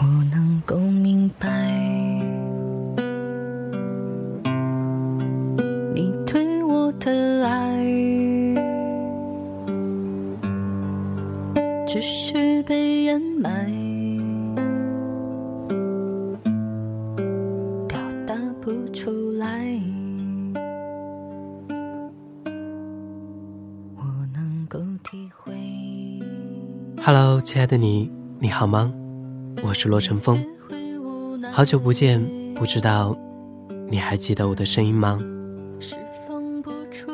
我能够明白，你对我的爱，只是被掩埋，表达不出来。我能够体会。Hello，亲爱的你，你好吗？我是罗晨风，好久不见，不知道你还记得我的声音吗？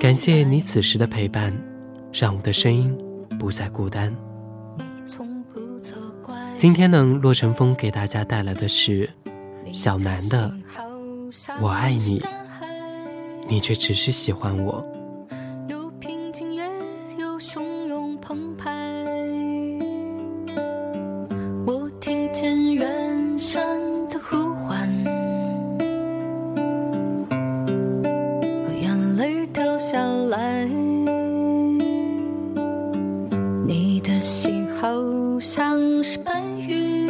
感谢你此时的陪伴，让我的声音不再孤单。今天呢，洛晨风给大家带来的是小南的《我爱你》，你却只是喜欢我。你的心好像是白云，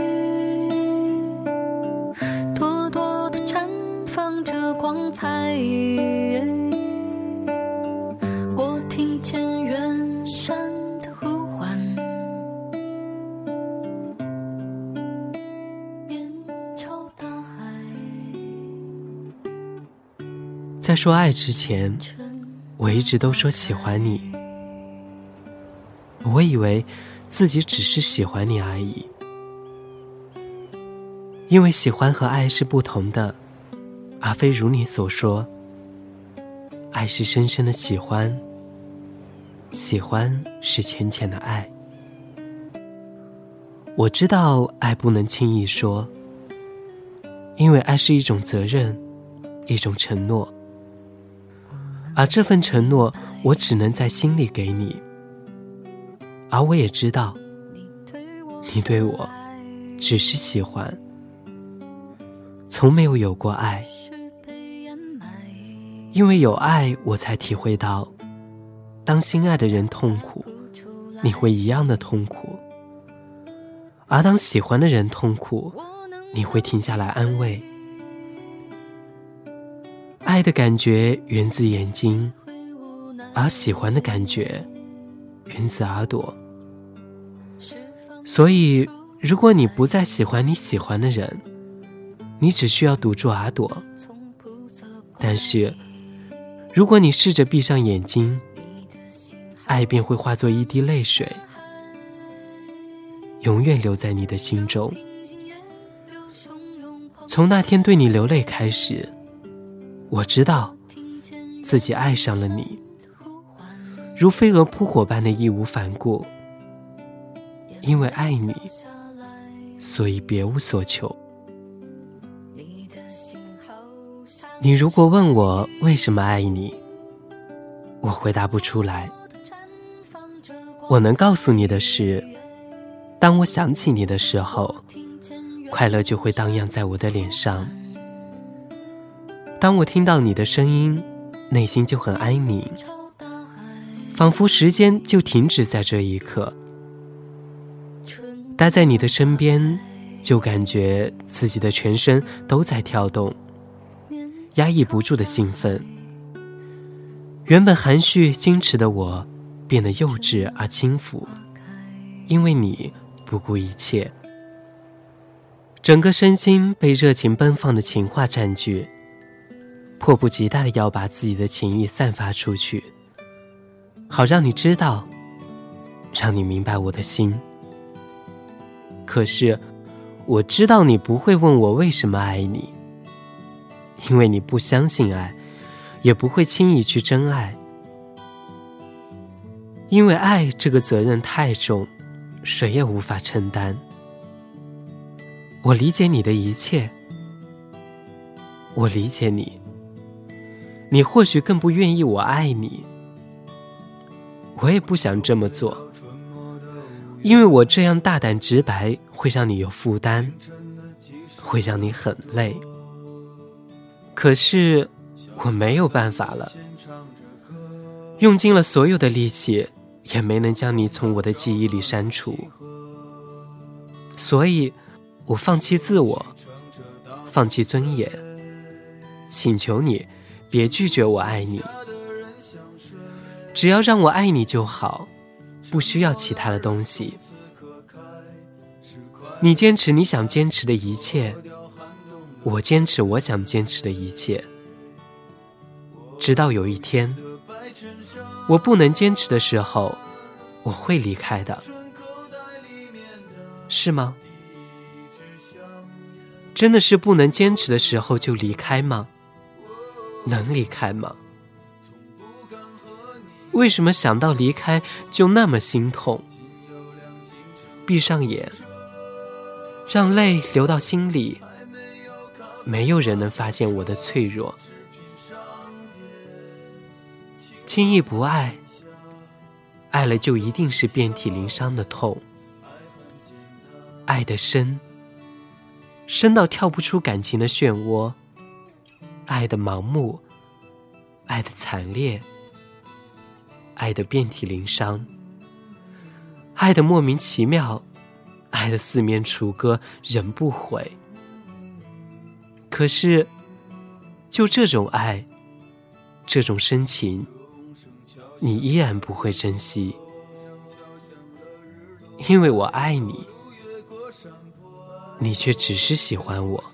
朵朵的绽放着光彩。我听见远山的呼唤，面朝大海。在说爱之前，我一直都说喜欢你。我以为自己只是喜欢你而已，因为喜欢和爱是不同的，而非如你所说，爱是深深的喜欢，喜欢是浅浅的爱。我知道爱不能轻易说，因为爱是一种责任，一种承诺，而这份承诺我只能在心里给你。而我也知道，你对我只是喜欢，从没有有过爱。因为有爱，我才体会到，当心爱的人痛苦，你会一样的痛苦；而当喜欢的人痛苦，你会停下来安慰。爱的感觉源自眼睛，而喜欢的感觉源自耳朵。所以，如果你不再喜欢你喜欢的人，你只需要堵住耳朵；但是，如果你试着闭上眼睛，爱便会化作一滴泪水，永远留在你的心中。从那天对你流泪开始，我知道自己爱上了你，如飞蛾扑火般的义无反顾。因为爱你，所以别无所求。你如果问我为什么爱你，我回答不出来。我能告诉你的是，当我想起你的时候，快乐就会荡漾在我的脸上；当我听到你的声音，内心就很安宁，仿佛时间就停止在这一刻。待在你的身边，就感觉自己的全身都在跳动，压抑不住的兴奋。原本含蓄矜持的我，变得幼稚而轻浮，因为你不顾一切。整个身心被热情奔放的情话占据，迫不及待的要把自己的情意散发出去，好让你知道，让你明白我的心。可是，我知道你不会问我为什么爱你，因为你不相信爱，也不会轻易去真爱。因为爱这个责任太重，谁也无法承担。我理解你的一切，我理解你，你或许更不愿意我爱你，我也不想这么做。因为我这样大胆直白会让你有负担，会让你很累。可是我没有办法了，用尽了所有的力气，也没能将你从我的记忆里删除。所以，我放弃自我，放弃尊严，请求你别拒绝我爱你。只要让我爱你就好，不需要其他的东西。你坚持你想坚持的一切，我坚持我想坚持的一切。直到有一天，我不能坚持的时候，我会离开的，是吗？真的是不能坚持的时候就离开吗？能离开吗？为什么想到离开就那么心痛？闭上眼，让泪流到心里。没有人能发现我的脆弱。轻易不爱，爱了就一定是遍体鳞伤的痛。爱的深，深到跳不出感情的漩涡。爱的盲目，爱的惨烈。爱的遍体鳞伤，爱的莫名其妙，爱的四面楚歌，人不悔。可是，就这种爱，这种深情，你依然不会珍惜，因为我爱你，你却只是喜欢我。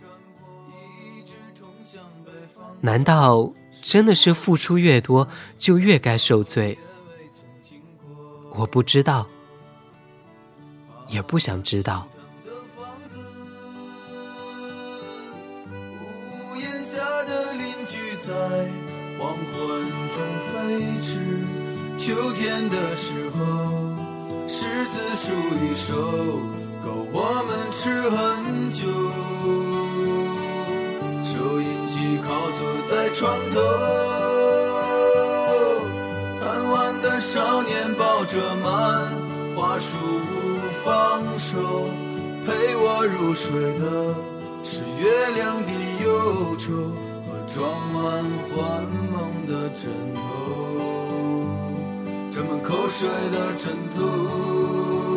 难道真的是付出越多，就越该受罪？我不知道，也不想知道。屋檐下的邻居在黄昏中飞驰，秋天的时候，柿子树一熟，够我们吃很久。收音机靠坐在床头。贪玩的少年抱着满花束不放手，陪我入睡的是月亮的忧愁和装满幻梦的枕头，沾满口水的枕头。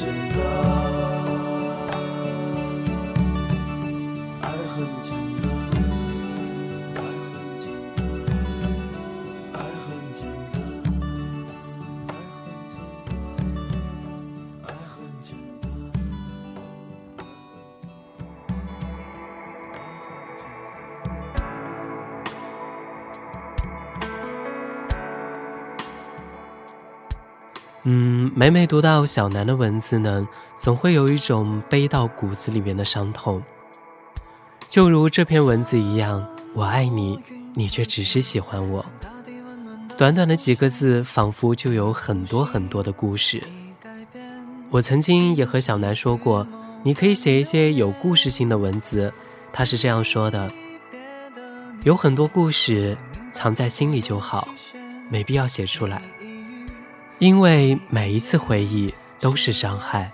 情歌。嗯，每每读到小南的文字呢，总会有一种背到骨子里面的伤痛。就如这篇文字一样，我爱你，你却只是喜欢我。短短的几个字，仿佛就有很多很多的故事。我曾经也和小南说过，你可以写一些有故事性的文字。他是这样说的：有很多故事藏在心里就好，没必要写出来。因为每一次回忆都是伤害。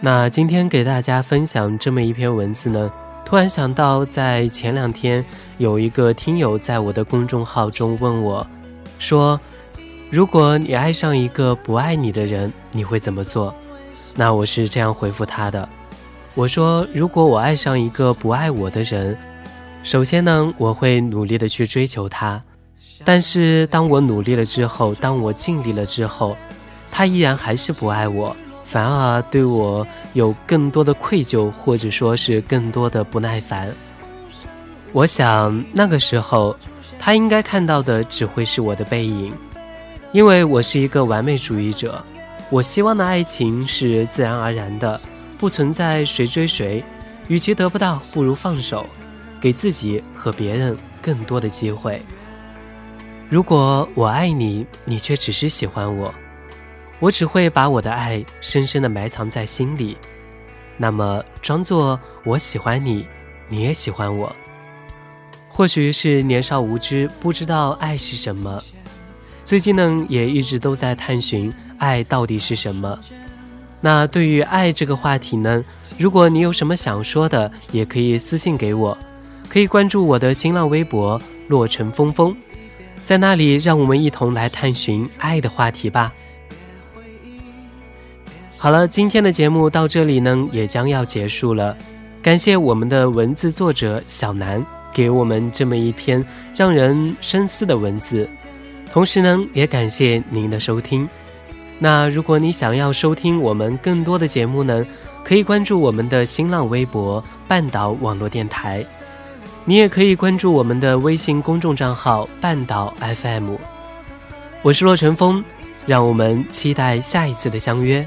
那今天给大家分享这么一篇文字呢，突然想到，在前两天有一个听友在我的公众号中问我，说：“如果你爱上一个不爱你的人，你会怎么做？”那我是这样回复他的：“我说，如果我爱上一个不爱我的人，首先呢，我会努力的去追求他。”但是当我努力了之后，当我尽力了之后，他依然还是不爱我，反而对我有更多的愧疚，或者说是更多的不耐烦。我想那个时候，他应该看到的只会是我的背影，因为我是一个完美主义者，我希望的爱情是自然而然的，不存在谁追谁。与其得不到，不如放手，给自己和别人更多的机会。如果我爱你，你却只是喜欢我，我只会把我的爱深深的埋藏在心里。那么，装作我喜欢你，你也喜欢我。或许是年少无知，不知道爱是什么。最近呢，也一直都在探寻爱到底是什么。那对于爱这个话题呢，如果你有什么想说的，也可以私信给我，可以关注我的新浪微博“洛城风风”。在那里，让我们一同来探寻爱的话题吧。好了，今天的节目到这里呢，也将要结束了。感谢我们的文字作者小南给我们这么一篇让人深思的文字，同时呢，也感谢您的收听。那如果你想要收听我们更多的节目呢，可以关注我们的新浪微博“半岛网络电台”。你也可以关注我们的微信公众账号“半岛 FM”。我是洛晨风，让我们期待下一次的相约。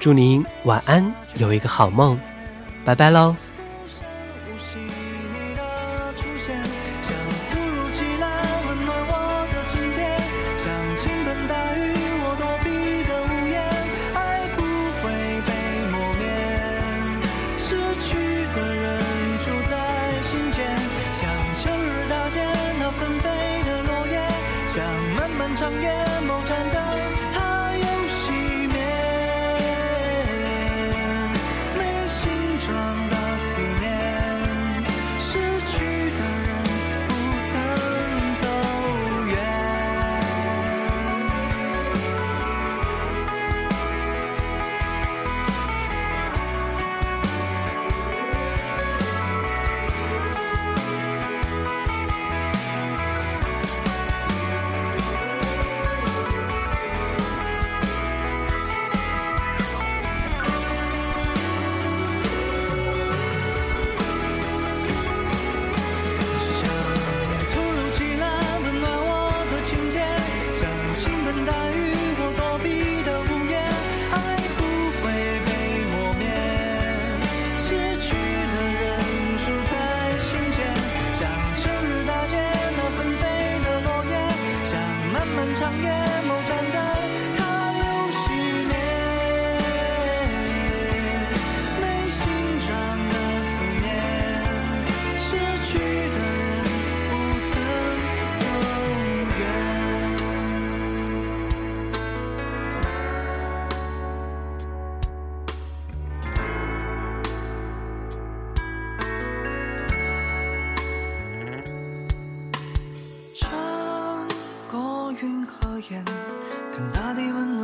祝您晚安，有一个好梦，拜拜喽。云眼，看大地温暖，